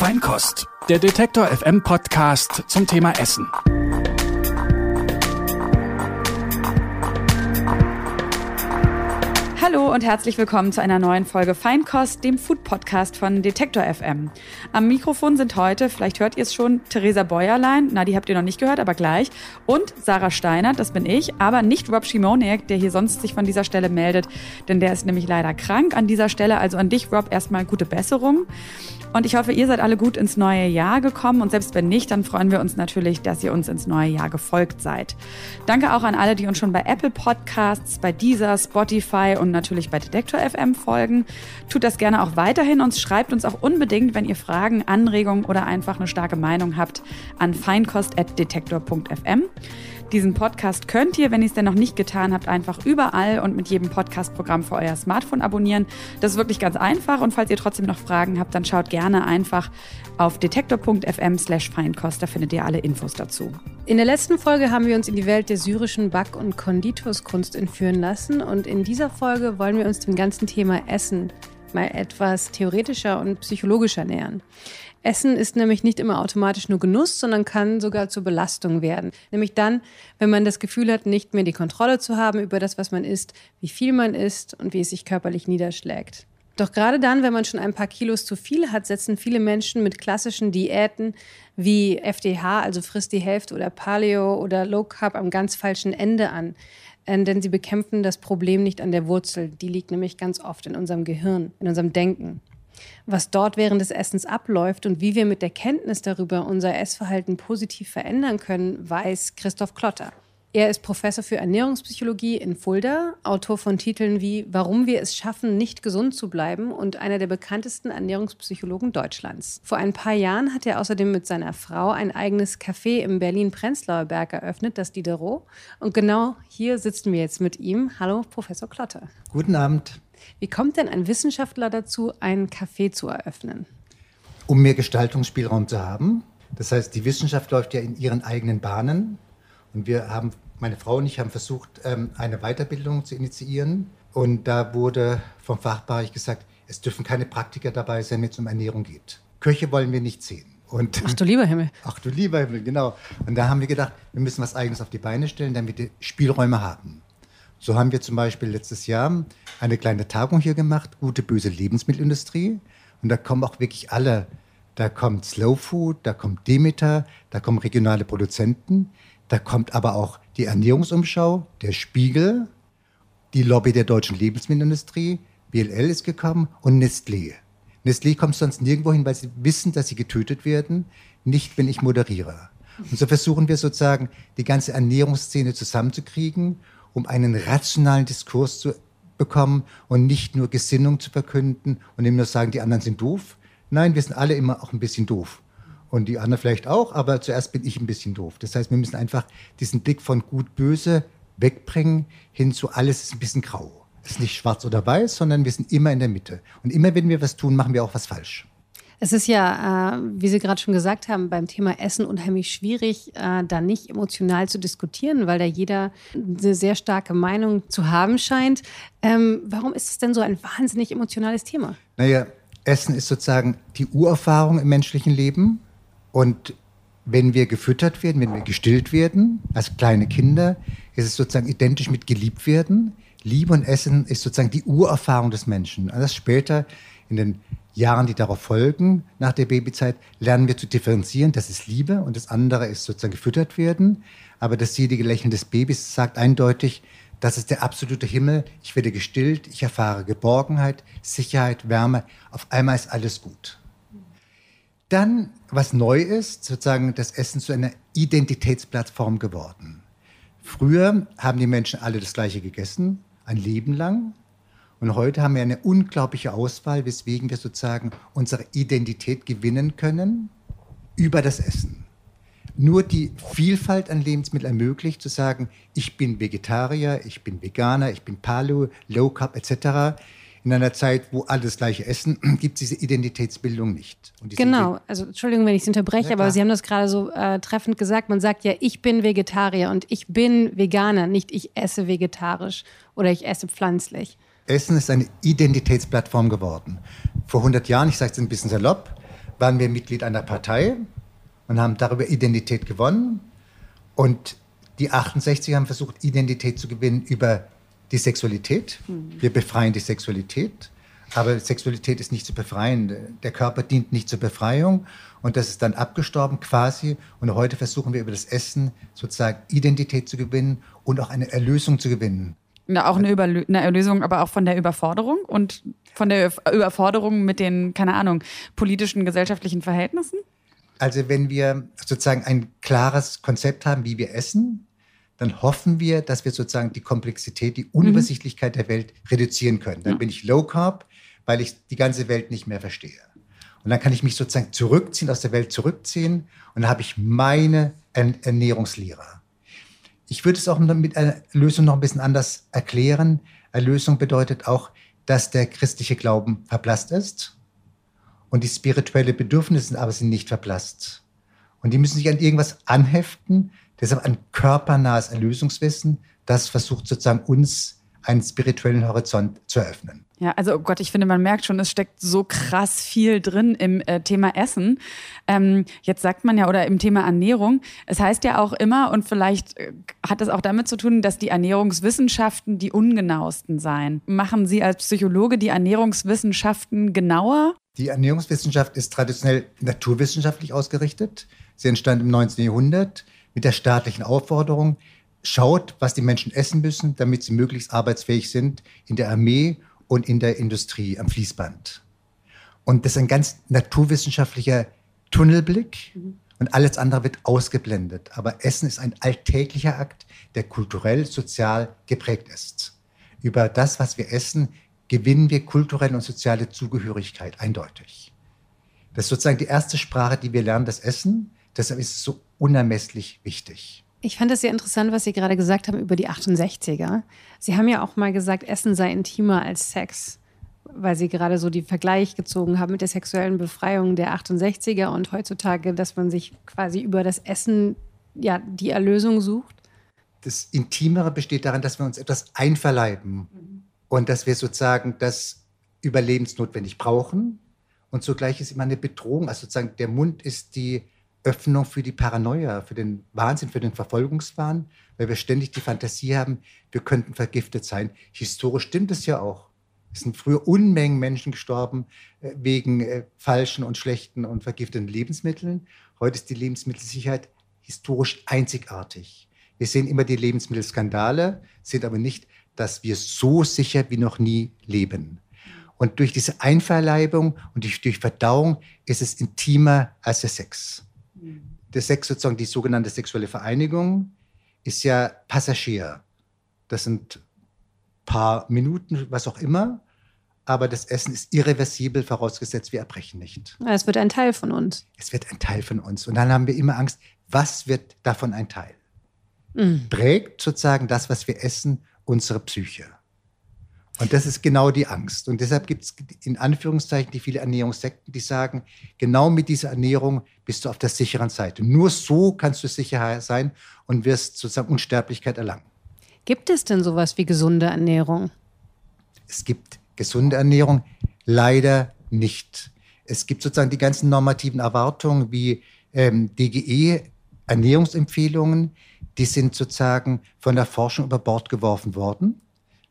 Feinkost, der Detektor FM Podcast zum Thema Essen. Hallo und herzlich willkommen zu einer neuen Folge Feinkost, dem Food Podcast von Detektor FM. Am Mikrofon sind heute, vielleicht hört ihr es schon, Theresa Bäuerlein, na die habt ihr noch nicht gehört, aber gleich, und Sarah Steiner, das bin ich, aber nicht Rob Schimoniak, der hier sonst sich von dieser Stelle meldet, denn der ist nämlich leider krank an dieser Stelle. Also an dich, Rob, erstmal gute Besserung. Und ich hoffe, ihr seid alle gut ins neue Jahr gekommen. Und selbst wenn nicht, dann freuen wir uns natürlich, dass ihr uns ins neue Jahr gefolgt seid. Danke auch an alle, die uns schon bei Apple Podcasts, bei Deezer, Spotify und natürlich bei Detektor FM folgen. Tut das gerne auch weiterhin und schreibt uns auch unbedingt, wenn ihr Fragen, Anregungen oder einfach eine starke Meinung habt, an feinkost.detektor.fm. Diesen Podcast könnt ihr, wenn ihr es denn noch nicht getan habt, einfach überall und mit jedem Podcast-Programm für euer Smartphone abonnieren. Das ist wirklich ganz einfach und falls ihr trotzdem noch Fragen habt, dann schaut gerne einfach auf detektor.fm slash Feinkost, da findet ihr alle Infos dazu. In der letzten Folge haben wir uns in die Welt der syrischen Back- und Konditorskunst entführen lassen und in dieser Folge wollen wir uns dem ganzen Thema Essen mal etwas theoretischer und psychologischer nähern. Essen ist nämlich nicht immer automatisch nur Genuss, sondern kann sogar zur Belastung werden. Nämlich dann, wenn man das Gefühl hat, nicht mehr die Kontrolle zu haben über das, was man isst, wie viel man isst und wie es sich körperlich niederschlägt. Doch gerade dann, wenn man schon ein paar Kilos zu viel hat, setzen viele Menschen mit klassischen Diäten wie FDH, also frisst die Hälfte oder Paleo oder Low Carb am ganz falschen Ende an. Äh, denn sie bekämpfen das Problem nicht an der Wurzel. Die liegt nämlich ganz oft in unserem Gehirn, in unserem Denken. Was dort während des Essens abläuft und wie wir mit der Kenntnis darüber unser Essverhalten positiv verändern können, weiß Christoph Klotter. Er ist Professor für Ernährungspsychologie in Fulda, Autor von Titeln wie Warum wir es schaffen, nicht gesund zu bleiben und einer der bekanntesten Ernährungspsychologen Deutschlands. Vor ein paar Jahren hat er außerdem mit seiner Frau ein eigenes Café im Berlin-Prenzlauer Berg eröffnet, das Diderot. Und genau hier sitzen wir jetzt mit ihm. Hallo, Professor Klotter. Guten Abend. Wie kommt denn ein Wissenschaftler dazu, ein Café zu eröffnen? Um mehr Gestaltungsspielraum zu haben. Das heißt, die Wissenschaft läuft ja in ihren eigenen Bahnen. Und wir haben, meine Frau und ich haben versucht, ähm, eine Weiterbildung zu initiieren. Und da wurde vom Fachbereich gesagt, es dürfen keine Praktiker dabei sein, wenn es um Ernährung geht. Köche wollen wir nicht sehen. Und ach du lieber Himmel. Ach du lieber Himmel, genau. Und da haben wir gedacht, wir müssen was Eigenes auf die Beine stellen, damit wir Spielräume haben. So haben wir zum Beispiel letztes Jahr eine kleine Tagung hier gemacht, gute, böse Lebensmittelindustrie. Und da kommen auch wirklich alle. Da kommt Slow Food, da kommt Demeter, da kommen regionale Produzenten, da kommt aber auch die Ernährungsumschau, der Spiegel, die Lobby der deutschen Lebensmittelindustrie, BLL ist gekommen und Nestlé. Nestlé kommt sonst nirgendwo hin, weil sie wissen, dass sie getötet werden, nicht wenn ich moderiere. Und so versuchen wir sozusagen, die ganze Ernährungsszene zusammenzukriegen um einen rationalen Diskurs zu bekommen und nicht nur Gesinnung zu verkünden und immer nur sagen, die anderen sind doof. Nein, wir sind alle immer auch ein bisschen doof. Und die anderen vielleicht auch, aber zuerst bin ich ein bisschen doof. Das heißt, wir müssen einfach diesen Blick von gut-böse wegbringen hin zu alles ist ein bisschen grau. Es ist nicht schwarz oder weiß, sondern wir sind immer in der Mitte. Und immer wenn wir was tun, machen wir auch was falsch. Es ist ja, äh, wie Sie gerade schon gesagt haben, beim Thema Essen unheimlich schwierig, äh, da nicht emotional zu diskutieren, weil da jeder eine sehr starke Meinung zu haben scheint. Ähm, warum ist es denn so ein wahnsinnig emotionales Thema? Naja, Essen ist sozusagen die Urerfahrung im menschlichen Leben. Und wenn wir gefüttert werden, wenn wir gestillt werden, als kleine Kinder, ist es sozusagen identisch mit geliebt werden. Liebe und Essen ist sozusagen die Urerfahrung des Menschen. Alles später in den Jahren, die darauf folgen, nach der Babyzeit, lernen wir zu differenzieren. Das ist Liebe und das andere ist sozusagen gefüttert werden. Aber das selige Lächeln des Babys sagt eindeutig, das ist der absolute Himmel. Ich werde gestillt, ich erfahre Geborgenheit, Sicherheit, Wärme. Auf einmal ist alles gut. Dann, was neu ist, sozusagen das Essen zu einer Identitätsplattform geworden. Früher haben die Menschen alle das Gleiche gegessen, ein Leben lang. Und heute haben wir eine unglaubliche Auswahl, weswegen wir sozusagen unsere Identität gewinnen können über das Essen. Nur die Vielfalt an Lebensmitteln ermöglicht zu sagen, ich bin Vegetarier, ich bin Veganer, ich bin Paleo, Low Carb etc. In einer Zeit, wo alle das gleiche essen, gibt es diese Identitätsbildung nicht. genau, also Entschuldigung, wenn ich es unterbreche, ja, aber Sie haben das gerade so äh, treffend gesagt. Man sagt ja, ich bin Vegetarier und ich bin Veganer, nicht ich esse vegetarisch oder ich esse pflanzlich. Essen ist eine Identitätsplattform geworden. Vor 100 Jahren, ich sage es ein bisschen salopp, waren wir Mitglied einer Partei und haben darüber Identität gewonnen. Und die 68er haben versucht, Identität zu gewinnen über die Sexualität. Wir befreien die Sexualität. Aber Sexualität ist nicht zu befreien. Der Körper dient nicht zur Befreiung. Und das ist dann abgestorben quasi. Und heute versuchen wir über das Essen sozusagen Identität zu gewinnen und auch eine Erlösung zu gewinnen. Na, auch eine, Überlö eine Erlösung, aber auch von der Überforderung und von der Überforderung mit den, keine Ahnung, politischen, gesellschaftlichen Verhältnissen? Also wenn wir sozusagen ein klares Konzept haben, wie wir essen, dann hoffen wir, dass wir sozusagen die Komplexität, die Unübersichtlichkeit der Welt reduzieren können. Dann bin ich Low Carb, weil ich die ganze Welt nicht mehr verstehe. Und dann kann ich mich sozusagen zurückziehen, aus der Welt zurückziehen und dann habe ich meine Ernährungslehre. Ich würde es auch mit Erlösung noch ein bisschen anders erklären. Erlösung bedeutet auch, dass der christliche Glauben verblasst ist und die spirituelle Bedürfnisse aber sind nicht verblasst. Und die müssen sich an irgendwas anheften. Deshalb ein körpernahes Erlösungswissen, das versucht sozusagen uns einen spirituellen Horizont zu eröffnen. Ja, also oh Gott, ich finde, man merkt schon, es steckt so krass viel drin im äh, Thema Essen. Ähm, jetzt sagt man ja, oder im Thema Ernährung, es heißt ja auch immer, und vielleicht äh, hat es auch damit zu tun, dass die Ernährungswissenschaften die ungenauesten seien. Machen Sie als Psychologe die Ernährungswissenschaften genauer? Die Ernährungswissenschaft ist traditionell naturwissenschaftlich ausgerichtet. Sie entstand im 19. Jahrhundert mit der staatlichen Aufforderung, schaut, was die Menschen essen müssen, damit sie möglichst arbeitsfähig sind in der Armee und in der Industrie am Fließband. Und das ist ein ganz naturwissenschaftlicher Tunnelblick und alles andere wird ausgeblendet. Aber Essen ist ein alltäglicher Akt, der kulturell, sozial geprägt ist. Über das, was wir essen, gewinnen wir kulturelle und soziale Zugehörigkeit eindeutig. Das ist sozusagen die erste Sprache, die wir lernen, das Essen. Deshalb ist es so unermesslich wichtig. Ich fand es sehr interessant, was Sie gerade gesagt haben über die 68er. Sie haben ja auch mal gesagt, Essen sei intimer als Sex, weil Sie gerade so die Vergleich gezogen haben mit der sexuellen Befreiung der 68er und heutzutage, dass man sich quasi über das Essen ja die Erlösung sucht. Das Intimere besteht darin, dass wir uns etwas einverleiben mhm. und dass wir sozusagen das überlebensnotwendig brauchen. Und zugleich ist immer eine Bedrohung. Also sozusagen der Mund ist die Öffnung für die Paranoia, für den Wahnsinn, für den Verfolgungswahn, weil wir ständig die Fantasie haben, wir könnten vergiftet sein. Historisch stimmt es ja auch. Es sind früher Unmengen Menschen gestorben äh, wegen äh, falschen und schlechten und vergifteten Lebensmitteln. Heute ist die Lebensmittelsicherheit historisch einzigartig. Wir sehen immer die Lebensmittelskandale, sehen aber nicht, dass wir so sicher wie noch nie leben. Und durch diese Einverleibung und durch Verdauung ist es intimer als der Sex der Sex, sozusagen die sogenannte sexuelle Vereinigung, ist ja Passagier. Das sind paar Minuten, was auch immer. Aber das Essen ist irreversibel, vorausgesetzt wir erbrechen nicht. Es wird ein Teil von uns. Es wird ein Teil von uns. Und dann haben wir immer Angst, was wird davon ein Teil? Mhm. Prägt sozusagen das, was wir essen, unsere Psyche. Und das ist genau die Angst. Und deshalb gibt es in Anführungszeichen die viele Ernährungssekten, die sagen, genau mit dieser Ernährung bist du auf der sicheren Seite. Nur so kannst du sicher sein und wirst sozusagen Unsterblichkeit erlangen. Gibt es denn sowas wie gesunde Ernährung? Es gibt gesunde Ernährung leider nicht. Es gibt sozusagen die ganzen normativen Erwartungen wie ähm, DGE, Ernährungsempfehlungen, die sind sozusagen von der Forschung über Bord geworfen worden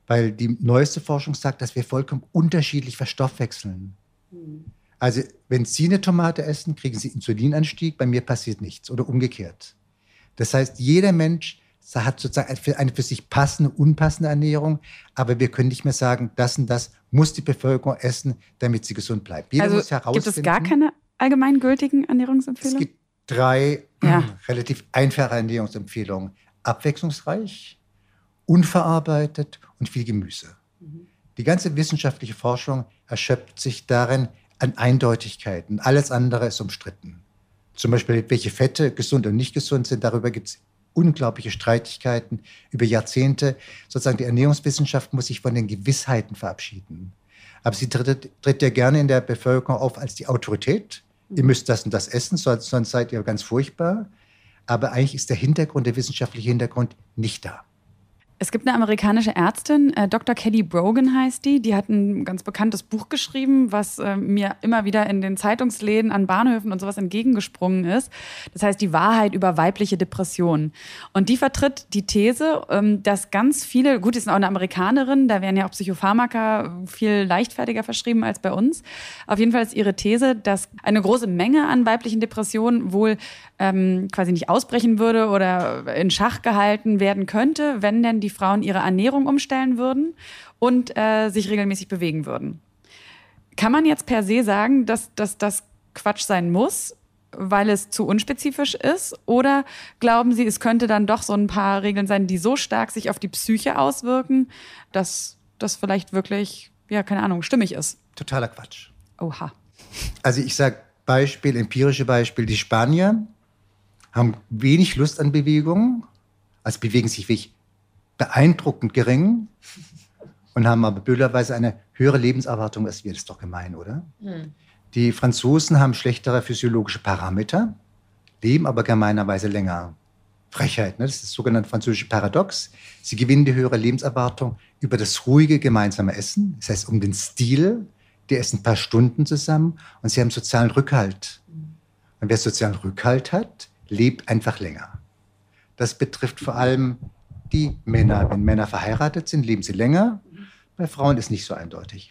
weil die neueste Forschung sagt, dass wir vollkommen unterschiedlich verstoffwechseln. Mhm. Also wenn Sie eine Tomate essen, kriegen Sie Insulinanstieg, bei mir passiert nichts oder umgekehrt. Das heißt, jeder Mensch hat sozusagen eine für sich passende, unpassende Ernährung, aber wir können nicht mehr sagen, das und das muss die Bevölkerung essen, damit sie gesund bleibt. Jeder also muss herausfinden. Gibt es gar keine allgemeingültigen Ernährungsempfehlungen? Es gibt drei ja. relativ einfache Ernährungsempfehlungen. Abwechslungsreich, unverarbeitet und viel Gemüse. Die ganze wissenschaftliche Forschung erschöpft sich darin an Eindeutigkeiten. Alles andere ist umstritten. Zum Beispiel, welche Fette gesund und nicht gesund sind, darüber gibt es unglaubliche Streitigkeiten über Jahrzehnte. Sozusagen die Ernährungswissenschaft muss sich von den Gewissheiten verabschieden. Aber sie tritt, tritt ja gerne in der Bevölkerung auf als die Autorität. Ihr müsst das und das essen, sonst, sonst seid ihr ganz furchtbar. Aber eigentlich ist der Hintergrund, der wissenschaftliche Hintergrund nicht da. Es gibt eine amerikanische Ärztin, äh, Dr. Kelly Brogan heißt die, die hat ein ganz bekanntes Buch geschrieben, was äh, mir immer wieder in den Zeitungsläden, an Bahnhöfen und sowas entgegengesprungen ist. Das heißt, die Wahrheit über weibliche Depressionen. Und die vertritt die These, ähm, dass ganz viele, gut, die ist auch eine Amerikanerin, da werden ja auch Psychopharmaka viel leichtfertiger verschrieben als bei uns. Auf jeden Fall ist ihre These, dass eine große Menge an weiblichen Depressionen wohl ähm, quasi nicht ausbrechen würde oder in Schach gehalten werden könnte, wenn denn die die Frauen ihre Ernährung umstellen würden und äh, sich regelmäßig bewegen würden. Kann man jetzt per se sagen, dass, dass das Quatsch sein muss, weil es zu unspezifisch ist? Oder glauben Sie, es könnte dann doch so ein paar Regeln sein, die so stark sich auf die Psyche auswirken, dass das vielleicht wirklich, ja, keine Ahnung, stimmig ist? Totaler Quatsch. Oha. Also ich sage Beispiel, empirische Beispiel, die Spanier haben wenig Lust an Bewegungen, also bewegen sich wirklich beeindruckend gering und haben aber blöderweise eine höhere Lebenserwartung als wir. Das ist doch gemein, oder? Mhm. Die Franzosen haben schlechtere physiologische Parameter, leben aber gemeinerweise länger. Frechheit, ne? das ist das sogenannte französische Paradox. Sie gewinnen die höhere Lebenserwartung über das ruhige gemeinsame Essen, das heißt um den Stil. Die essen ein paar Stunden zusammen und sie haben sozialen Rückhalt. Und wer sozialen Rückhalt hat, lebt einfach länger. Das betrifft vor allem die Männer. Wenn Männer verheiratet sind, leben sie länger. Bei Frauen ist nicht so eindeutig.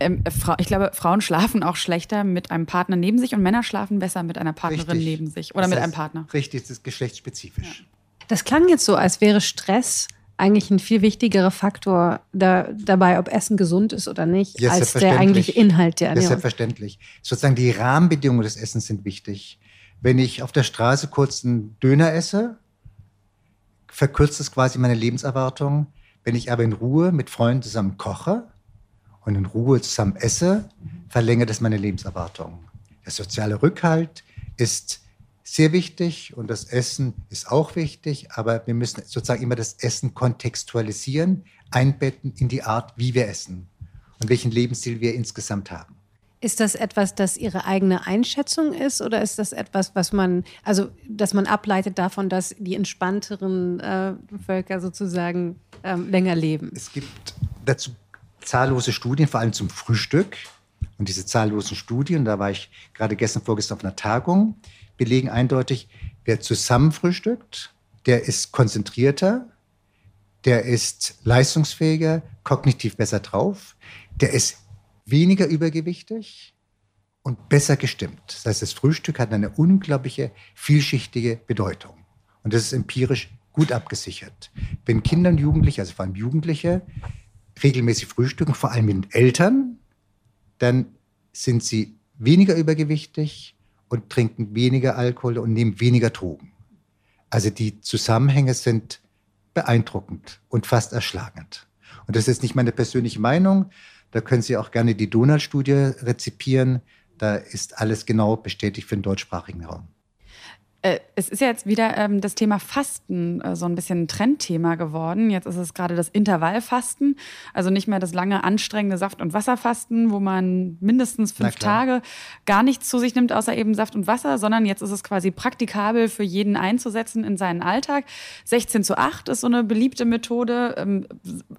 Ähm, äh, ich glaube, Frauen schlafen auch schlechter mit einem Partner neben sich und Männer schlafen besser mit einer Partnerin richtig. neben sich oder das mit einem Partner. Richtig, das ist geschlechtsspezifisch. Ja. Das klang jetzt so, als wäre Stress eigentlich ein viel wichtigerer Faktor da, dabei, ob Essen gesund ist oder nicht, ja, als der eigentliche Inhalt der Ernährung. Ja, selbstverständlich. Sozusagen die Rahmenbedingungen des Essens sind wichtig. Wenn ich auf der Straße kurz einen Döner esse, verkürzt es quasi meine Lebenserwartung. Wenn ich aber in Ruhe mit Freunden zusammen koche und in Ruhe zusammen esse, verlängert es meine Lebenserwartung. Der soziale Rückhalt ist sehr wichtig und das Essen ist auch wichtig, aber wir müssen sozusagen immer das Essen kontextualisieren, einbetten in die Art, wie wir essen und welchen Lebensstil wir insgesamt haben. Ist das etwas, das Ihre eigene Einschätzung ist oder ist das etwas, was man, also dass man ableitet davon, dass die entspannteren äh, Völker sozusagen ähm, länger leben? Es gibt dazu zahllose Studien, vor allem zum Frühstück. Und diese zahllosen Studien, da war ich gerade gestern, vorgestern auf einer Tagung, belegen eindeutig, wer zusammen frühstückt, der ist konzentrierter, der ist leistungsfähiger, kognitiv besser drauf, der ist weniger übergewichtig und besser gestimmt. Das heißt, das Frühstück hat eine unglaubliche, vielschichtige Bedeutung. Und das ist empirisch gut abgesichert. Wenn Kinder und Jugendliche, also vor allem Jugendliche, regelmäßig frühstücken, vor allem mit Eltern, dann sind sie weniger übergewichtig und trinken weniger Alkohol und nehmen weniger Drogen. Also die Zusammenhänge sind beeindruckend und fast erschlagend. Und das ist nicht meine persönliche Meinung, da können Sie auch gerne die Donald-Studie rezipieren. Da ist alles genau bestätigt für den deutschsprachigen Raum. Äh, es ist ja jetzt wieder ähm, das Thema Fasten äh, so ein bisschen ein Trendthema geworden. Jetzt ist es gerade das Intervallfasten, also nicht mehr das lange anstrengende Saft- und Wasserfasten, wo man mindestens fünf Tage gar nichts zu sich nimmt, außer eben Saft und Wasser, sondern jetzt ist es quasi praktikabel für jeden einzusetzen in seinen Alltag. 16 zu 8 ist so eine beliebte Methode. Ähm,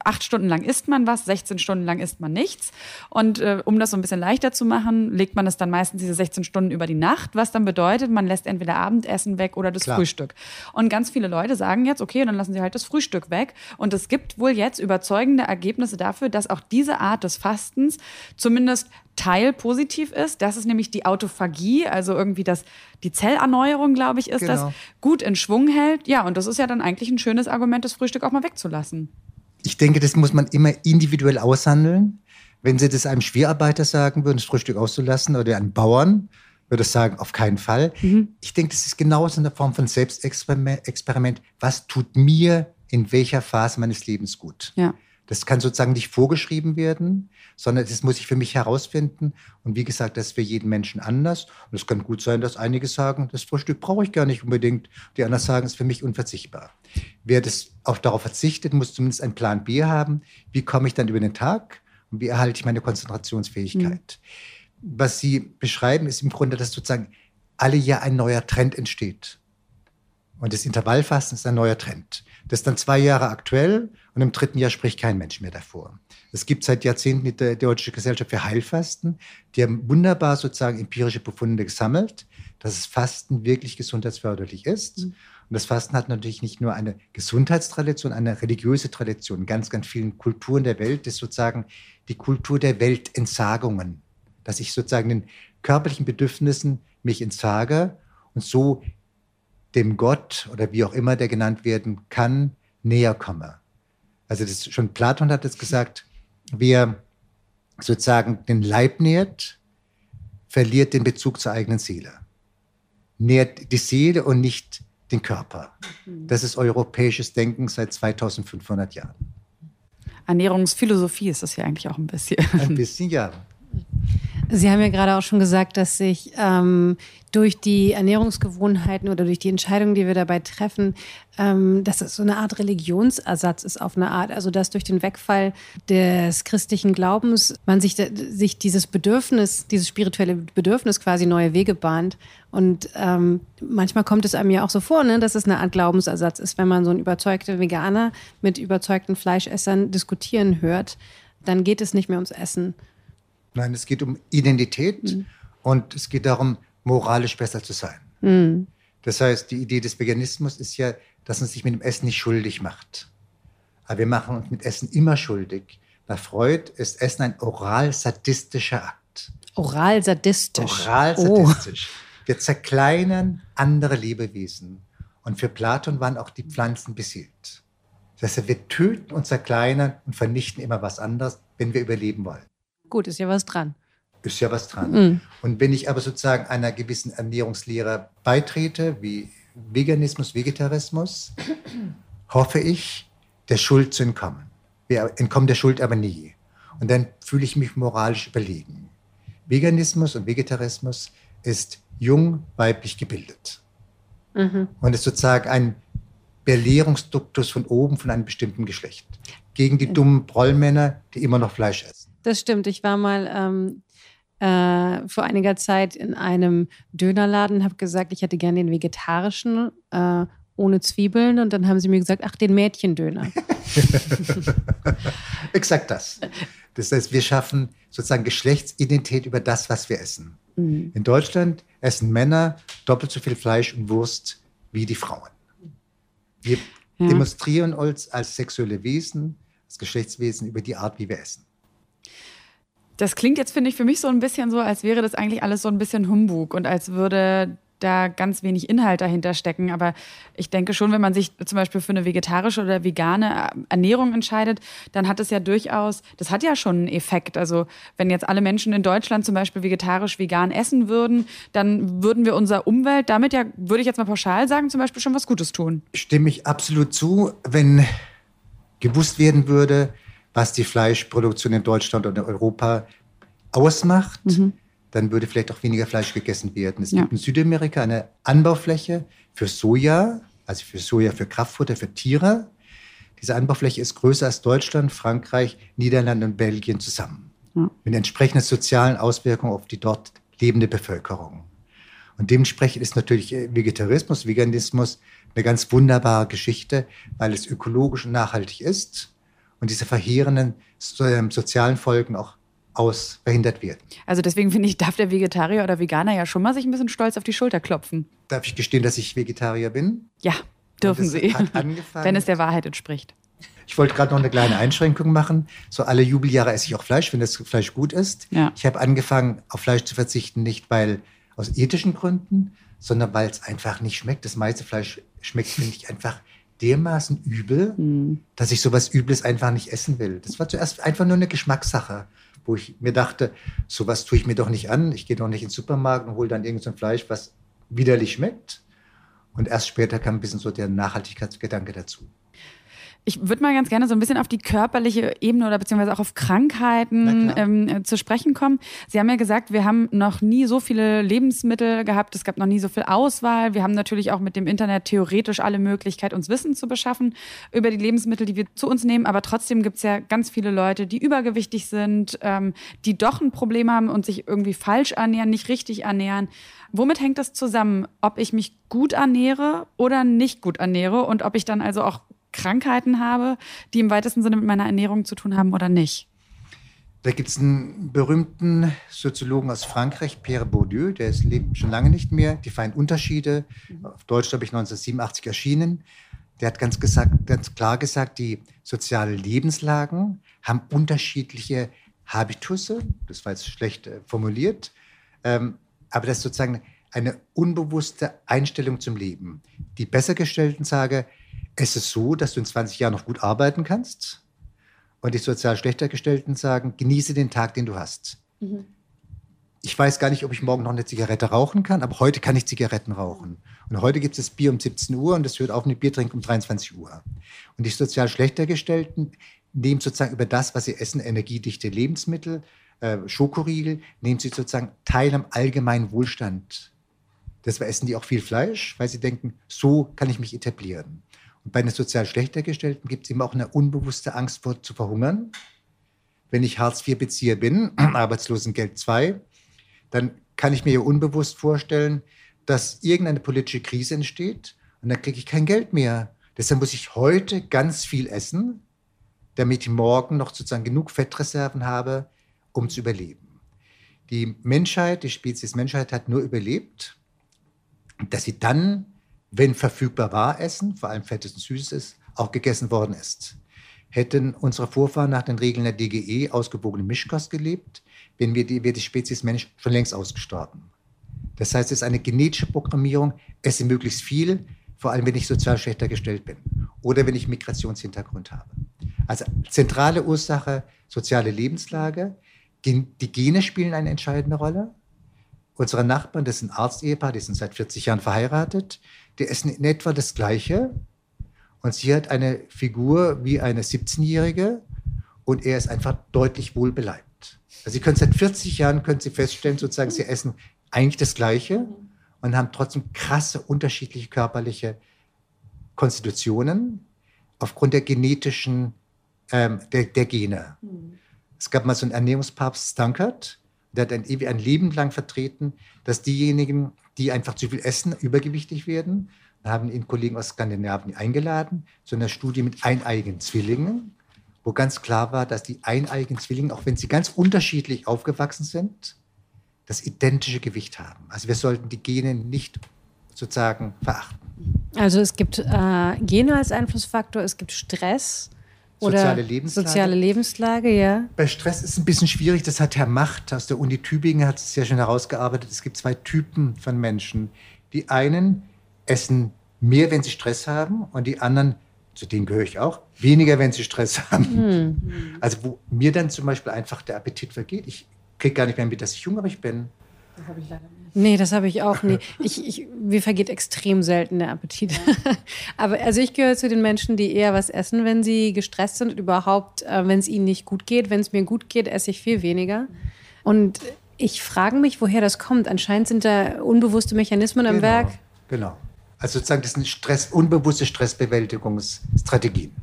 acht Stunden lang isst man was, 16 Stunden lang isst man nichts. Und äh, um das so ein bisschen leichter zu machen, legt man es dann meistens diese 16 Stunden über die Nacht, was dann bedeutet, man lässt entweder Abendessen Mittagessen weg oder das Klar. Frühstück. Und ganz viele Leute sagen jetzt, okay, dann lassen sie halt das Frühstück weg. Und es gibt wohl jetzt überzeugende Ergebnisse dafür, dass auch diese Art des Fastens zumindest teilpositiv ist. Das ist nämlich die Autophagie, also irgendwie das, die Zellerneuerung, glaube ich, ist genau. das, gut in Schwung hält. Ja, und das ist ja dann eigentlich ein schönes Argument, das Frühstück auch mal wegzulassen. Ich denke, das muss man immer individuell aushandeln. Wenn Sie das einem Schwerarbeiter sagen würden, das Frühstück auszulassen oder einem Bauern, würde sagen, auf keinen Fall. Mhm. Ich denke, das ist genauso eine Form von Selbstexperiment. Was tut mir in welcher Phase meines Lebens gut? Ja. Das kann sozusagen nicht vorgeschrieben werden, sondern das muss ich für mich herausfinden. Und wie gesagt, das ist für jeden Menschen anders. Und es kann gut sein, dass einige sagen, das Frühstück brauche ich gar nicht unbedingt. Die anderen sagen, es ist für mich unverzichtbar. Wer das auch darauf verzichtet, muss zumindest einen Plan B haben. Wie komme ich dann über den Tag? Und wie erhalte ich meine Konzentrationsfähigkeit? Mhm was Sie beschreiben, ist im Grunde, dass sozusagen alle Jahr ein neuer Trend entsteht. Und das Intervallfasten ist ein neuer Trend. Das ist dann zwei Jahre aktuell und im dritten Jahr spricht kein Mensch mehr davor. Es gibt seit Jahrzehnten die Deutsche Gesellschaft für Heilfasten. Die haben wunderbar sozusagen empirische Befunde gesammelt, dass das Fasten wirklich gesundheitsförderlich ist. Mhm. Und das Fasten hat natürlich nicht nur eine Gesundheitstradition, eine religiöse Tradition. In ganz, ganz vielen Kulturen der Welt ist sozusagen die Kultur der Weltentsagungen. Dass ich sozusagen den körperlichen Bedürfnissen mich entsage und so dem Gott oder wie auch immer der genannt werden kann, näher komme. Also das, schon Platon hat es gesagt, wer sozusagen den Leib nährt, verliert den Bezug zur eigenen Seele. Nährt die Seele und nicht den Körper. Das ist europäisches Denken seit 2500 Jahren. Ernährungsphilosophie ist das ja eigentlich auch ein bisschen. Ein bisschen, ja. Sie haben ja gerade auch schon gesagt, dass sich ähm, durch die Ernährungsgewohnheiten oder durch die Entscheidungen, die wir dabei treffen, ähm, dass es so eine Art Religionsersatz ist auf eine Art. Also dass durch den Wegfall des christlichen Glaubens man sich, sich dieses Bedürfnis, dieses spirituelle Bedürfnis quasi neue Wege bahnt. Und ähm, manchmal kommt es einem ja auch so vor, ne, dass es eine Art Glaubensersatz ist, wenn man so einen überzeugten Veganer mit überzeugten Fleischessern diskutieren hört, dann geht es nicht mehr ums Essen Nein, es geht um Identität mhm. und es geht darum, moralisch besser zu sein. Mhm. Das heißt, die Idee des Veganismus ist ja, dass man sich mit dem Essen nicht schuldig macht. Aber wir machen uns mit Essen immer schuldig. Nach Freud ist Essen ein oral-sadistischer Akt. Oral-sadistisch. Oral-sadistisch. Oh. Wir zerkleinern andere Lebewesen. Und für Platon waren auch die Pflanzen beseelt. Das heißt, wir töten und zerkleinern und vernichten immer was anderes, wenn wir überleben wollen. Gut, ist ja was dran. Ist ja was dran. Mhm. Und wenn ich aber sozusagen einer gewissen Ernährungslehre beitrete, wie Veganismus, Vegetarismus, hoffe ich, der Schuld zu entkommen. Wir entkommen der Schuld aber nie. Und dann fühle ich mich moralisch überlegen. Veganismus und Vegetarismus ist jung weiblich gebildet. Mhm. Und ist sozusagen ein Belehrungsduktus von oben von einem bestimmten Geschlecht. Gegen die dummen Prollmänner, die immer noch Fleisch essen. Das stimmt. Ich war mal ähm, äh, vor einiger Zeit in einem Dönerladen, habe gesagt, ich hätte gerne den vegetarischen äh, ohne Zwiebeln und dann haben sie mir gesagt, ach, den Mädchendöner. Exakt das. Das heißt, wir schaffen sozusagen Geschlechtsidentität über das, was wir essen. Mhm. In Deutschland essen Männer doppelt so viel Fleisch und Wurst wie die Frauen. Wir ja. demonstrieren uns als sexuelle Wesen, als Geschlechtswesen über die Art, wie wir essen. Das klingt jetzt, finde ich, für mich so ein bisschen so, als wäre das eigentlich alles so ein bisschen Humbug und als würde da ganz wenig Inhalt dahinter stecken. Aber ich denke schon, wenn man sich zum Beispiel für eine vegetarische oder vegane Ernährung entscheidet, dann hat es ja durchaus, das hat ja schon einen Effekt. Also wenn jetzt alle Menschen in Deutschland zum Beispiel vegetarisch, vegan essen würden, dann würden wir unserer Umwelt damit ja, würde ich jetzt mal pauschal sagen, zum Beispiel schon was Gutes tun. Stimme ich absolut zu, wenn gewusst werden würde, was die Fleischproduktion in Deutschland und in Europa ausmacht, mhm. dann würde vielleicht auch weniger Fleisch gegessen werden. Es ja. gibt in Südamerika eine Anbaufläche für Soja, also für Soja für Kraftfutter für Tiere. Diese Anbaufläche ist größer als Deutschland, Frankreich, Niederlande und Belgien zusammen. Ja. Mit entsprechenden sozialen Auswirkungen auf die dort lebende Bevölkerung. Und dementsprechend ist natürlich Vegetarismus, Veganismus eine ganz wunderbare Geschichte, weil es ökologisch und nachhaltig ist und diese verheerenden ähm, sozialen Folgen auch aus verhindert werden. Also deswegen finde ich, darf der Vegetarier oder Veganer ja schon mal sich ein bisschen stolz auf die Schulter klopfen. Darf ich gestehen, dass ich Vegetarier bin? Ja, dürfen Sie. Wenn es der Wahrheit entspricht. Ich wollte gerade noch eine kleine Einschränkung machen. So alle Jubeljahre esse ich auch Fleisch, wenn das Fleisch gut ist. Ja. Ich habe angefangen, auf Fleisch zu verzichten, nicht weil aus ethischen Gründen, sondern weil es einfach nicht schmeckt. Das meiste Fleisch schmeckt, finde ich, einfach dermaßen übel, mhm. dass ich sowas Übles einfach nicht essen will. Das war zuerst einfach nur eine Geschmackssache, wo ich mir dachte, sowas tue ich mir doch nicht an. Ich gehe doch nicht ins Supermarkt und hole dann irgendein so Fleisch, was widerlich schmeckt. Und erst später kam ein bisschen so der Nachhaltigkeitsgedanke dazu. Ich würde mal ganz gerne so ein bisschen auf die körperliche Ebene oder beziehungsweise auch auf Krankheiten ähm, zu sprechen kommen. Sie haben ja gesagt, wir haben noch nie so viele Lebensmittel gehabt, es gab noch nie so viel Auswahl. Wir haben natürlich auch mit dem Internet theoretisch alle Möglichkeit, uns Wissen zu beschaffen über die Lebensmittel, die wir zu uns nehmen. Aber trotzdem gibt es ja ganz viele Leute, die übergewichtig sind, ähm, die doch ein Problem haben und sich irgendwie falsch ernähren, nicht richtig ernähren. Womit hängt das zusammen, ob ich mich gut ernähre oder nicht gut ernähre und ob ich dann also auch Krankheiten habe, die im weitesten Sinne mit meiner Ernährung zu tun haben oder nicht? Da gibt es einen berühmten Soziologen aus Frankreich, Pierre Bourdieu, der ist, lebt schon lange nicht mehr. Die feinen Unterschiede, auf Deutsch glaube ich 1987 erschienen. Der hat ganz, gesagt, ganz klar gesagt, die sozialen Lebenslagen haben unterschiedliche Habitusse. Das war jetzt schlecht äh, formuliert. Ähm, aber das ist sozusagen eine unbewusste Einstellung zum Leben. Die Bessergestellten sagen, es ist so, dass du in 20 Jahren noch gut arbeiten kannst. Und die sozial schlechter gestellten sagen, genieße den Tag, den du hast. Mhm. Ich weiß gar nicht, ob ich morgen noch eine Zigarette rauchen kann, aber heute kann ich Zigaretten rauchen. Und heute gibt es Bier um 17 Uhr und es hört auf mit Bier trinken um 23 Uhr. Und die sozial schlechter gestellten nehmen sozusagen über das, was sie essen, energiedichte Lebensmittel, äh, Schokoriegel, nehmen sie sozusagen teil am allgemeinen Wohlstand. Deshalb essen die auch viel Fleisch, weil sie denken, so kann ich mich etablieren. Bei den sozial schlechter gestellten gibt es eben auch eine unbewusste Angst vor zu verhungern. Wenn ich Hartz-IV-Bezieher bin, Arbeitslosengeld 2, dann kann ich mir ja unbewusst vorstellen, dass irgendeine politische Krise entsteht und dann kriege ich kein Geld mehr. Deshalb muss ich heute ganz viel essen, damit ich morgen noch sozusagen genug Fettreserven habe, um zu überleben. Die Menschheit, die Spezies Menschheit hat nur überlebt, dass sie dann wenn verfügbar war, Essen, vor allem Fettes und Süßes, auch gegessen worden ist. Hätten unsere Vorfahren nach den Regeln der DGE ausgewogene Mischkost gelebt, wären wir die, wäre die Spezies Mensch schon längst ausgestorben. Das heißt, es ist eine genetische Programmierung, esse möglichst viel, vor allem wenn ich sozial schlechter gestellt bin oder wenn ich Migrationshintergrund habe. Also zentrale Ursache, soziale Lebenslage. Die Gene spielen eine entscheidende Rolle. Unsere Nachbarn, das sind Arztehepaar, die sind seit 40 Jahren verheiratet die essen in etwa das Gleiche. Und sie hat eine Figur wie eine 17-Jährige und er ist einfach deutlich wohlbeleibt. Also Sie können seit 40 Jahren können Sie feststellen, sozusagen, sie essen eigentlich das Gleiche und haben trotzdem krasse unterschiedliche körperliche Konstitutionen aufgrund der genetischen, ähm, der, der Gene. Mhm. Es gab mal so einen Ernährungspapst Stankert, der hat ein, Leben lang vertreten, dass diejenigen, die einfach zu viel essen, übergewichtig werden. Da haben ihn Kollegen aus Skandinavien eingeladen zu einer Studie mit eineigen Zwillingen, wo ganz klar war, dass die eineigen Zwillinge, auch wenn sie ganz unterschiedlich aufgewachsen sind, das identische Gewicht haben. Also wir sollten die Gene nicht sozusagen verachten. Also es gibt äh, Gene als Einflussfaktor, es gibt Stress, oder soziale Lebenslage. Soziale Lebenslage, ja. Bei Stress ist es ein bisschen schwierig. Das hat Herr Macht aus der Uni Tübingen hat es sehr schön herausgearbeitet. Es gibt zwei Typen von Menschen. Die einen essen mehr, wenn sie Stress haben, und die anderen, zu denen gehöre ich auch, weniger, wenn sie Stress haben. Hm. Also wo mir dann zum Beispiel einfach der Appetit vergeht. Ich kriege gar nicht mehr mit, dass ich hungrig bin. Das habe ich leider nicht. Nee, das habe ich auch nie. Ich, ich, mir vergeht extrem selten der Appetit. Aber also ich gehöre zu den Menschen, die eher was essen, wenn sie gestresst sind und überhaupt, äh, wenn es ihnen nicht gut geht. Wenn es mir gut geht, esse ich viel weniger. Und ich frage mich, woher das kommt. Anscheinend sind da unbewusste Mechanismen am genau, Werk. Genau. Also sozusagen, das sind Stress, unbewusste Stressbewältigungsstrategien.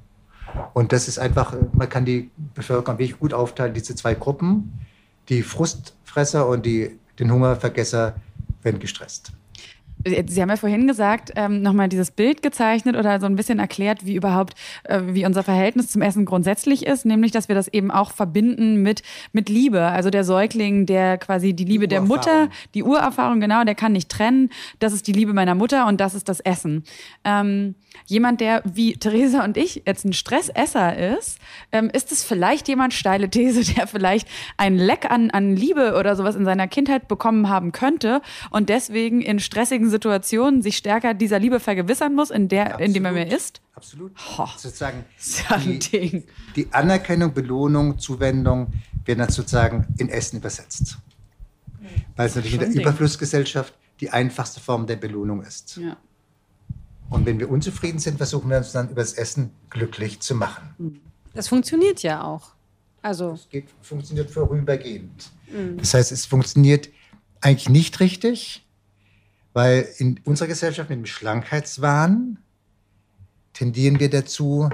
Und das ist einfach, man kann die Bevölkerung wirklich gut aufteilen, diese zwei Gruppen, die Frustfresser und die den Hungervergesser, wenn gestresst. Sie haben ja vorhin gesagt, ähm, nochmal dieses Bild gezeichnet oder so ein bisschen erklärt, wie überhaupt, äh, wie unser Verhältnis zum Essen grundsätzlich ist, nämlich, dass wir das eben auch verbinden mit, mit Liebe. Also der Säugling, der quasi die Liebe die der Mutter, die Urerfahrung, genau, der kann nicht trennen. Das ist die Liebe meiner Mutter und das ist das Essen. Ähm, jemand, der wie Theresa und ich jetzt ein Stressesser ist, ähm, ist es vielleicht jemand, steile These, der vielleicht ein Leck an, an Liebe oder sowas in seiner Kindheit bekommen haben könnte und deswegen in stressigen Situationen sich stärker dieser Liebe vergewissern muss, in der, Absolut. dem er mehr ist? Absolut. Oh, sozusagen die, die, Anerkennung, Belohnung, Zuwendung werden dann sozusagen in Essen übersetzt. Weil es natürlich in der Überflussgesellschaft die einfachste Form der Belohnung ist. Ja. Und wenn wir unzufrieden sind, versuchen wir uns dann über das Essen glücklich zu machen. Das funktioniert ja auch. Also, Es geht, funktioniert vorübergehend. Das heißt, es funktioniert eigentlich nicht richtig, weil in unserer Gesellschaft mit dem Schlankheitswahn tendieren wir dazu,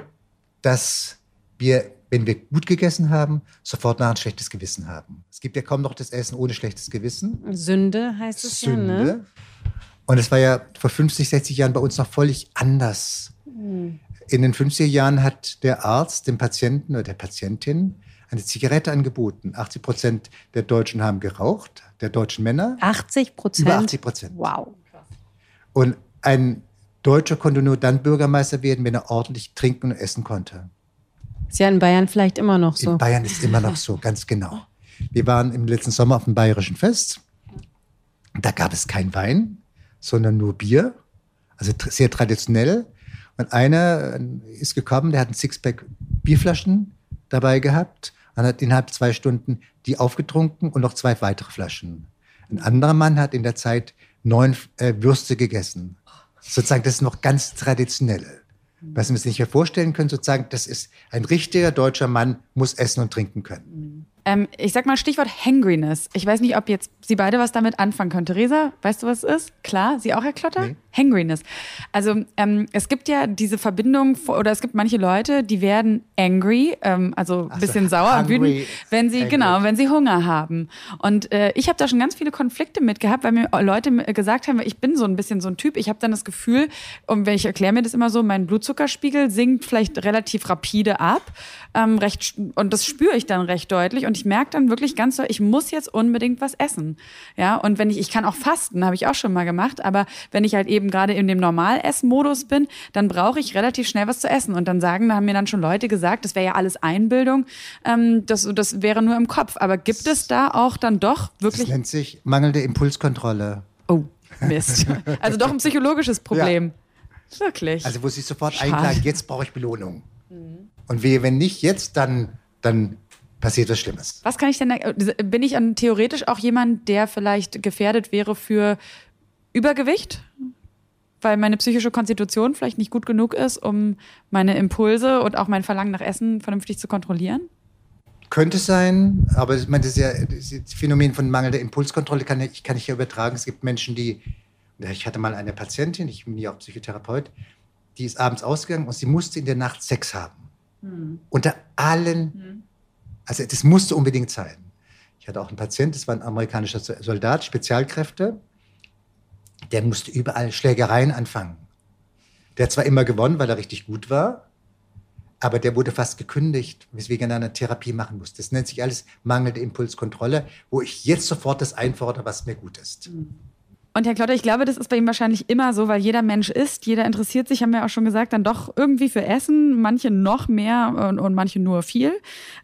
dass wir, wenn wir gut gegessen haben, sofort nach ein schlechtes Gewissen haben. Es gibt ja kaum noch das Essen ohne schlechtes Gewissen. Sünde heißt es ja, ne? Und es war ja vor 50, 60 Jahren bei uns noch völlig anders. In den 50er Jahren hat der Arzt dem Patienten oder der Patientin eine Zigarette angeboten. 80 Prozent der Deutschen haben geraucht, der deutschen Männer. 80 Prozent. Über 80 Prozent. Wow. Und ein Deutscher konnte nur dann Bürgermeister werden, wenn er ordentlich trinken und essen konnte. Ist ja in Bayern vielleicht immer noch so. In Bayern ist immer noch so, ganz genau. Wir waren im letzten Sommer auf dem Bayerischen Fest. Da gab es kein Wein, sondern nur Bier. Also sehr traditionell. Und einer äh, ist gekommen, der hat ein Sixpack Bierflaschen dabei gehabt und hat innerhalb zwei Stunden die aufgetrunken und noch zwei weitere Flaschen. Ein anderer Mann hat in der Zeit neun äh, Würste gegessen. Sozusagen, das ist noch ganz traditionell. Was wir uns nicht mehr vorstellen können, sozusagen, das ist ein richtiger deutscher Mann, muss essen und trinken können. Ähm, ich sag mal Stichwort Hangriness. Ich weiß nicht, ob jetzt Sie beide was damit anfangen können. Theresa, weißt du, was es ist? Klar, Sie auch, Herr Klotter? Nee. Hangriness. Also ähm, es gibt ja diese Verbindung, oder es gibt manche Leute, die werden angry, ähm, also ein Ach so, bisschen sauer und wütend, wenn sie, angry. genau, wenn sie Hunger haben. Und äh, ich habe da schon ganz viele Konflikte mit gehabt, weil mir Leute gesagt haben, ich bin so ein bisschen so ein Typ, ich habe dann das Gefühl, und wenn ich erkläre mir das immer so, mein Blutzuckerspiegel sinkt vielleicht relativ rapide ab, ähm, recht, und das spüre ich dann recht deutlich und ich merke dann wirklich ganz so, ich muss jetzt unbedingt was essen. Ja, und wenn ich, ich kann auch fasten, habe ich auch schon mal gemacht, aber wenn ich halt eben gerade in dem Normalessmodus bin, dann brauche ich relativ schnell was zu essen. Und dann sagen, da haben mir dann schon Leute gesagt, das wäre ja alles Einbildung, ähm, das, das wäre nur im Kopf. Aber gibt es da auch dann doch Das wirklich. nennt sich mangelnde Impulskontrolle. Oh, Mist. Also doch ein psychologisches Problem. Wirklich. Also wo sie sofort Schade. einklagen, jetzt brauche ich Belohnung. Und wehe, wenn nicht jetzt, dann, dann passiert was Schlimmes. Was kann ich denn, da- bin ich an, theoretisch auch jemand, der vielleicht gefährdet wäre für Übergewicht? Weil meine psychische Konstitution vielleicht nicht gut genug ist, um meine Impulse und auch mein Verlangen nach Essen vernünftig zu kontrollieren? Könnte sein, aber ich meine, das, ist ja, das Phänomen von mangelnder Impulskontrolle kann ich, kann ich ja übertragen. Es gibt Menschen, die, ich hatte mal eine Patientin, ich bin ja auch Psychotherapeut, die ist abends ausgegangen und sie musste in der Nacht Sex haben. Unter allen, also das musste unbedingt sein. Ich hatte auch einen Patienten, das war ein amerikanischer Soldat, Spezialkräfte, der musste überall Schlägereien anfangen. Der hat zwar immer gewonnen, weil er richtig gut war, aber der wurde fast gekündigt, weswegen er eine Therapie machen musste. Das nennt sich alles mangelnde Impulskontrolle, wo ich jetzt sofort das einfordere, was mir gut ist. Und Herr Klotter, ich glaube, das ist bei ihm wahrscheinlich immer so, weil jeder Mensch isst, jeder interessiert sich, haben wir auch schon gesagt, dann doch irgendwie für Essen, manche noch mehr und, und manche nur viel.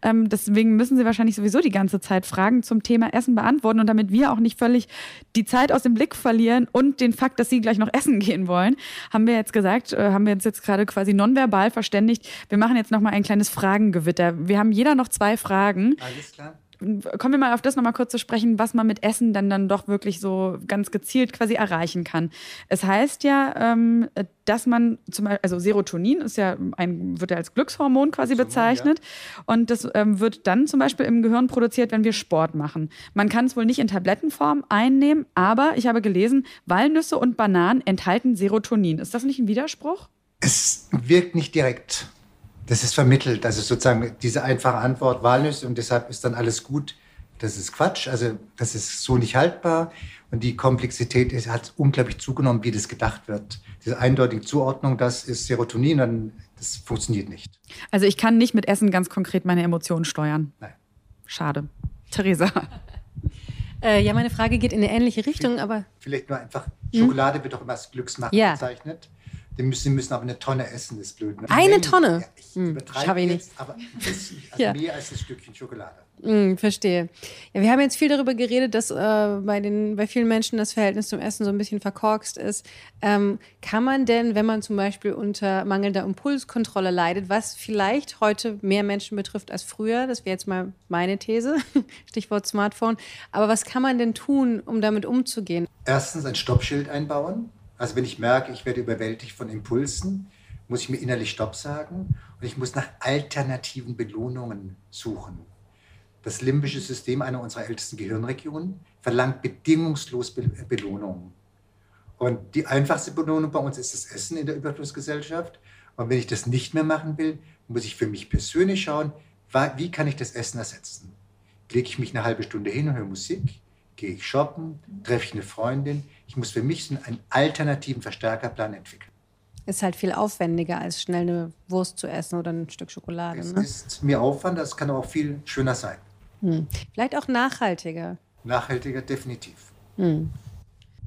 Ähm, deswegen müssen Sie wahrscheinlich sowieso die ganze Zeit Fragen zum Thema Essen beantworten und damit wir auch nicht völlig die Zeit aus dem Blick verlieren und den Fakt, dass Sie gleich noch essen gehen wollen, haben wir jetzt gesagt, äh, haben wir uns jetzt gerade quasi nonverbal verständigt. Wir machen jetzt nochmal ein kleines Fragengewitter. Wir haben jeder noch zwei Fragen Alles klar? Kommen wir mal auf das nochmal kurz zu sprechen, was man mit Essen dann dann doch wirklich so ganz gezielt quasi erreichen kann. Es heißt ja, ähm, dass man zum Beispiel, also Serotonin ist ja ein, wird ja als Glückshormon quasi bezeichnet. Und das ähm, wird dann zum Beispiel im Gehirn produziert, wenn wir Sport machen. Man kann es wohl nicht in Tablettenform einnehmen, aber ich habe gelesen, Walnüsse und Bananen enthalten Serotonin. Ist das nicht ein Widerspruch? Es wirkt nicht direkt. Das ist vermittelt. Also sozusagen diese einfache Antwort Walnüsse und deshalb ist dann alles gut. Das ist Quatsch. Also das ist so nicht haltbar. Und die Komplexität ist, hat unglaublich zugenommen, wie das gedacht wird. Diese eindeutige Zuordnung, das ist Serotonin, dann, das funktioniert nicht. Also ich kann nicht mit Essen ganz konkret meine Emotionen steuern. Nein. Schade. Theresa. Äh, ja, meine Frage geht in eine ähnliche Richtung, aber Vielleicht nur einfach, Schokolade wird doch immer als Glücksmacher Ja. bezeichnet. Die müssen, Sie müssen aber eine Tonne essen, das ist blöd. Ne? Eine Wenn- Tonne? Ja, ich Hm, übertreibe ich jetzt, aber bisschen, also Ja. mehr als ein Stückchen Schokolade. Hm, verstehe. Ja, wir haben jetzt viel darüber geredet, dass äh, bei, den, bei vielen Menschen das Verhältnis zum Essen so ein bisschen verkorkst ist. Ähm, kann man denn, wenn man zum Beispiel unter mangelnder Impulskontrolle leidet, was vielleicht heute mehr Menschen betrifft als früher, das wäre jetzt mal meine These, Stichwort Smartphone, aber was kann man denn tun, um damit umzugehen? Erstens ein Stoppschild einbauen. Also wenn ich merke, ich werde überwältigt von Impulsen, muss ich mir innerlich Stopp sagen und ich muss nach alternativen Belohnungen suchen. Das limbische System, einer unserer ältesten Gehirnregionen, verlangt bedingungslos Be Belohnung. Und die einfachste Belohnung bei uns ist das Essen in der Überflussgesellschaft. Und wenn ich das nicht mehr machen will, muss ich für mich persönlich schauen, wie kann ich das Essen ersetzen? Lege ich mich eine halbe Stunde hin und höre Musik? Gehe ich shoppen? Treffe ich eine Freundin? Ich muss für mich einen alternativen Verstärkerplan entwickeln. Ist halt viel aufwendiger, als schnell eine Wurst zu essen oder ein Stück Schokolade. Es ne? ist mir Aufwand, das kann aber auch viel schöner sein. Hm. Vielleicht auch nachhaltiger. Nachhaltiger, definitiv. Hm.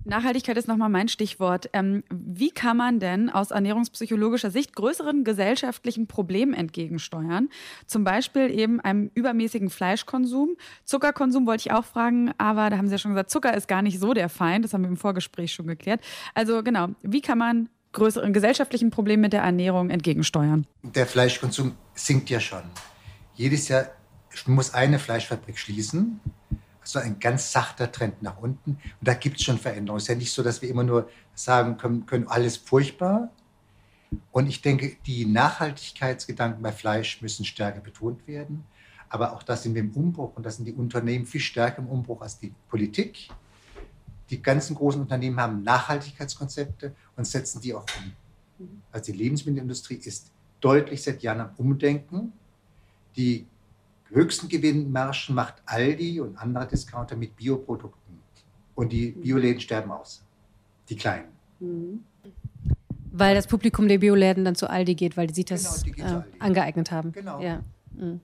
Nachhaltigkeit ist nochmal mein Stichwort. Ähm, wie kann man denn aus ernährungspsychologischer Sicht größeren gesellschaftlichen Problemen entgegensteuern? Zum Beispiel eben einem übermäßigen Fleischkonsum. Zuckerkonsum wollte ich auch fragen, aber da haben Sie ja schon gesagt, Zucker ist gar nicht so der Feind. Das haben wir im Vorgespräch schon geklärt. Also genau, wie kann man größeren gesellschaftlichen Problemen mit der Ernährung entgegensteuern? Der Fleischkonsum sinkt ja schon. Jedes Jahr muss eine Fleischfabrik schließen so ein ganz sachter Trend nach unten. Und da gibt es schon Veränderungen. Es ist ja nicht so, dass wir immer nur sagen können, können alles furchtbar. Und ich denke, die Nachhaltigkeitsgedanken bei Fleisch müssen stärker betont werden. Aber auch da sind wir im Umbruch und da sind die Unternehmen viel stärker im Umbruch als die Politik. Die ganzen großen Unternehmen haben Nachhaltigkeitskonzepte und setzen die auch um. Also die Lebensmittelindustrie ist deutlich seit Jahren am Umdenken. Die höchsten Gewinnmargen macht Aldi und andere Discounter mit Bioprodukten. Und die mhm. Bioläden sterben aus. Die kleinen. Mhm. Weil das Publikum der Bioläden dann zu Aldi geht, weil die sich das genau, äh, angeeignet haben. Genau. Ja. Mhm.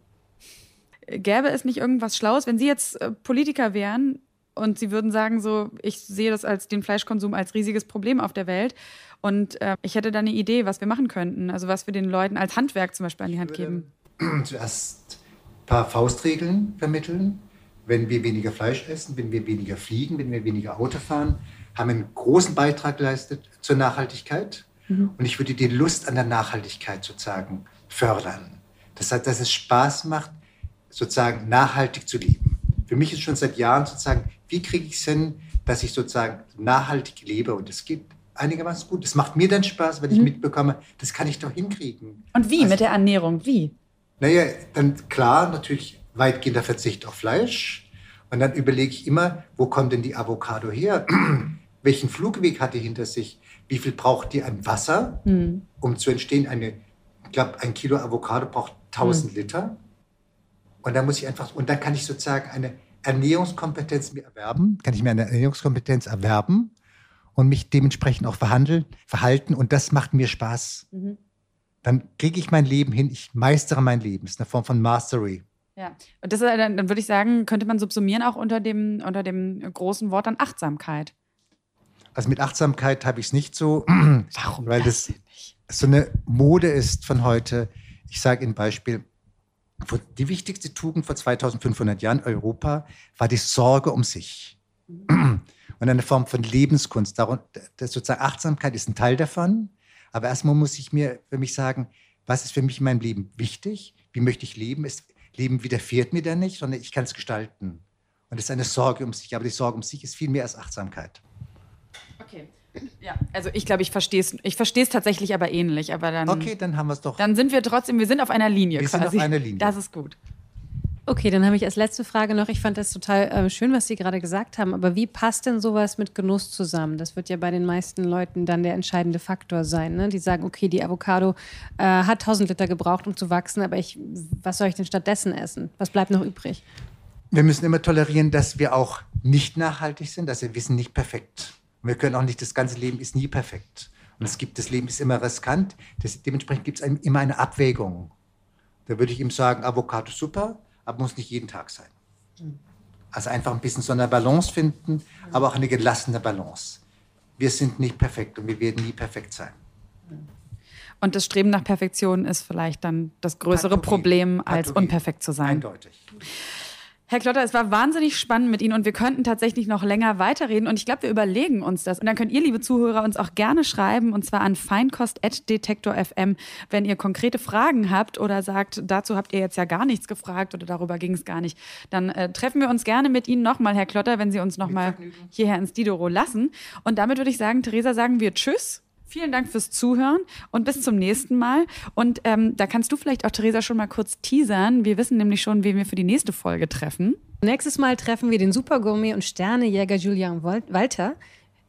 Gäbe es nicht irgendwas Schlaues, wenn Sie jetzt äh, Politiker wären und Sie würden sagen, so, ich sehe das als den Fleischkonsum als riesiges Problem auf der Welt und äh, ich hätte da eine Idee, was wir machen könnten, also was wir den Leuten als Handwerk zum Beispiel an die Hand geben. Zuerst paar Faustregeln vermitteln. Wenn wir weniger Fleisch essen, wenn wir weniger fliegen, wenn wir weniger Auto fahren, haben einen großen Beitrag geleistet zur Nachhaltigkeit. Mhm. Und ich würde die Lust an der Nachhaltigkeit sozusagen fördern. Das heißt, dass es Spaß macht, sozusagen nachhaltig zu leben. Für mich ist schon seit Jahren sozusagen, wie kriege ich es hin, dass ich sozusagen nachhaltig lebe und es geht einigermaßen gut. Es macht mir dann Spaß, wenn ich mhm. mitbekomme, das kann ich doch hinkriegen. Und wie also, mit der Ernährung? Wie? Naja, dann klar, natürlich weitgehender Verzicht auf Fleisch. Und dann überlege ich immer, wo kommt denn die Avocado her? Welchen Flugweg hat die hinter sich? Wie viel braucht die an Wasser, mhm. um zu entstehen? Eine, ich glaube, ein Kilo Avocado braucht 1000 mhm. Liter. Und dann muss ich einfach, und dann kann ich sozusagen eine Ernährungskompetenz mir erwerben, kann ich mir eine Ernährungskompetenz erwerben und mich dementsprechend auch verhandeln, verhalten. Und das macht mir Spaß. Mhm dann kriege ich mein Leben hin, ich meistere mein Leben. Das ist eine Form von Mastery. Ja, und das dann, dann würde ich sagen, könnte man subsumieren auch unter dem, unter dem großen Wort dann Achtsamkeit. Also mit Achtsamkeit habe ich es nicht so. Warum? Weil das, das so eine Mode ist von heute. Ich sage Ihnen ein Beispiel. Die wichtigste Tugend vor 2500 Jahren in Europa war die Sorge um sich. Mhm. Und eine Form von Lebenskunst. das sozusagen Achtsamkeit ist ein Teil davon. Aber erstmal muss ich mir für mich sagen, was ist für mich in meinem Leben wichtig? Wie möchte ich leben? Es, leben widerfährt mir da nicht, sondern ich kann es gestalten. Und es ist eine Sorge um sich. Aber die Sorge um sich ist viel mehr als Achtsamkeit. Okay. Ja, also ich glaube, ich verstehe es ich verstehe tatsächlich aber ähnlich. Aber dann, okay, dann haben wir es doch. Dann sind wir trotzdem, wir sind auf einer Linie wir quasi. sind auf einer Linie. Das ist gut. Okay, dann habe ich als letzte Frage noch, ich fand das total äh, schön, was Sie gerade gesagt haben, aber wie passt denn sowas mit Genuss zusammen? Das wird ja bei den meisten Leuten dann der entscheidende Faktor sein. Ne? Die sagen, okay, die Avocado äh, hat 1000 Liter gebraucht, um zu wachsen, aber ich, was soll ich denn stattdessen essen? Was bleibt noch übrig? Wir müssen immer tolerieren, dass wir auch nicht nachhaltig sind, dass wir wissen, nicht perfekt. Und wir können auch nicht, das ganze Leben ist nie perfekt. Und es gibt, das Leben ist immer riskant. Das, dementsprechend gibt es immer eine Abwägung. Da würde ich ihm sagen, Avocado super, aber muss nicht jeden Tag sein. Also einfach ein bisschen so eine Balance finden, aber auch eine gelassene Balance. Wir sind nicht perfekt und wir werden nie perfekt sein. Und das Streben nach Perfektion ist vielleicht dann das größere Problem, als unperfekt zu sein. Eindeutig. Herr Klotter, es war wahnsinnig spannend mit Ihnen und wir könnten tatsächlich noch länger weiterreden und ich glaube, wir überlegen uns das. Und dann könnt ihr, liebe Zuhörer, uns auch gerne schreiben und zwar an feinkost.detektor.fm, wenn ihr konkrete Fragen habt oder sagt, dazu habt ihr jetzt ja gar nichts gefragt oder darüber ging es gar nicht. Dann äh, treffen wir uns gerne mit Ihnen nochmal, Herr Klotter, wenn Sie uns nochmal hierher ins Didoro lassen. Und damit würde ich sagen, Theresa, sagen wir Tschüss. Vielen Dank fürs Zuhören und bis zum nächsten Mal. Und ähm, da kannst du vielleicht auch, Theresa, schon mal kurz teasern. Wir wissen nämlich schon, wen wir für die nächste Folge treffen. Nächstes Mal treffen wir den Supergourmet und Sternejäger Julian Walter,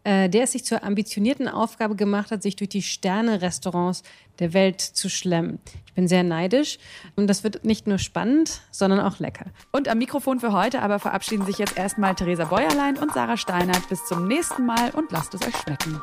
äh, der es sich zur ambitionierten Aufgabe gemacht hat, sich durch die Sterne-Restaurants der Welt zu schlemmen. Ich bin sehr neidisch und das wird nicht nur spannend, sondern auch lecker. Und am Mikrofon für heute aber verabschieden sich jetzt erstmal Theresa Bäuerlein und Sarah Steinert. Bis zum nächsten Mal und lasst es euch schmecken.